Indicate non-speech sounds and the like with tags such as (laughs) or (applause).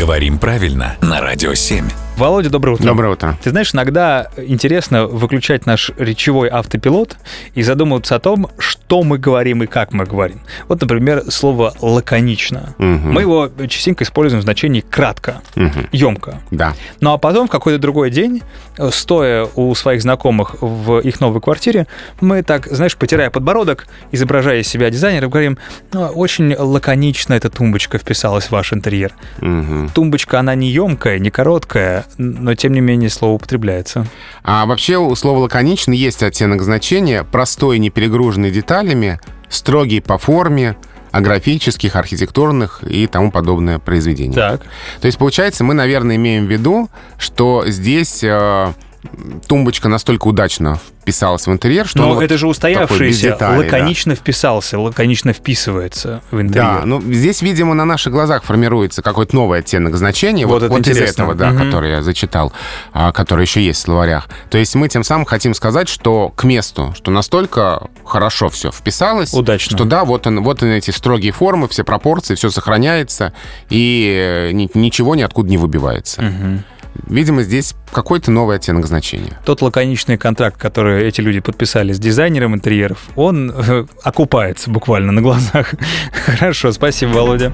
Говорим правильно на Радио 7. Володя, доброе утро. Доброе утро. Ты знаешь, иногда интересно выключать наш речевой автопилот и задумываться о том, что мы говорим и как мы говорим. Вот, например, слово «лаконично». Мгм. Мы его частенько используем в значении «кратко», Мгм. «емко». Да. Ну а потом в какой-то другой день, стоя у своих знакомых в их новой квартире, мы так, знаешь, потирая подбородок, изображая из себя дизайнера, говорим, «Ну, очень лаконично эта тумбочка вписалась в ваш интерьер. Мгм. Тумбочка, она не емкая, не короткая, но тем не менее слово употребляется. А вообще у слова «лаконично» есть оттенок значения, простой, не перегруженный деталями, строгий по форме, о графических, архитектурных и тому подобное произведение. Так. То есть, получается, мы, наверное, имеем в виду, что здесь э, тумбочка настолько удачно вписалась в интерьер, что Но он вот это же устоявшийся, деталей, да. лаконично вписался, лаконично вписывается в интерьер. Да, ну здесь, видимо, на наших глазах формируется какой-то новый оттенок значения. Вот Вот, это вот из этого, да, Мгм. который я зачитал, а, который еще есть в словарях. То есть мы тем самым хотим сказать, что к месту, что настолько хорошо все вписалось, Удачно. что да, вот, он, вот он эти строгие формы, все пропорции, все сохраняется, и э, ни- ничего ниоткуда не выбивается. Мгм. Видимо, здесь какой-то новый оттенок значения. Тот лаконичный контракт, который эти люди подписали с дизайнером интерьеров, он э, окупается буквально на глазах. (laughs) Хорошо, спасибо, Володя.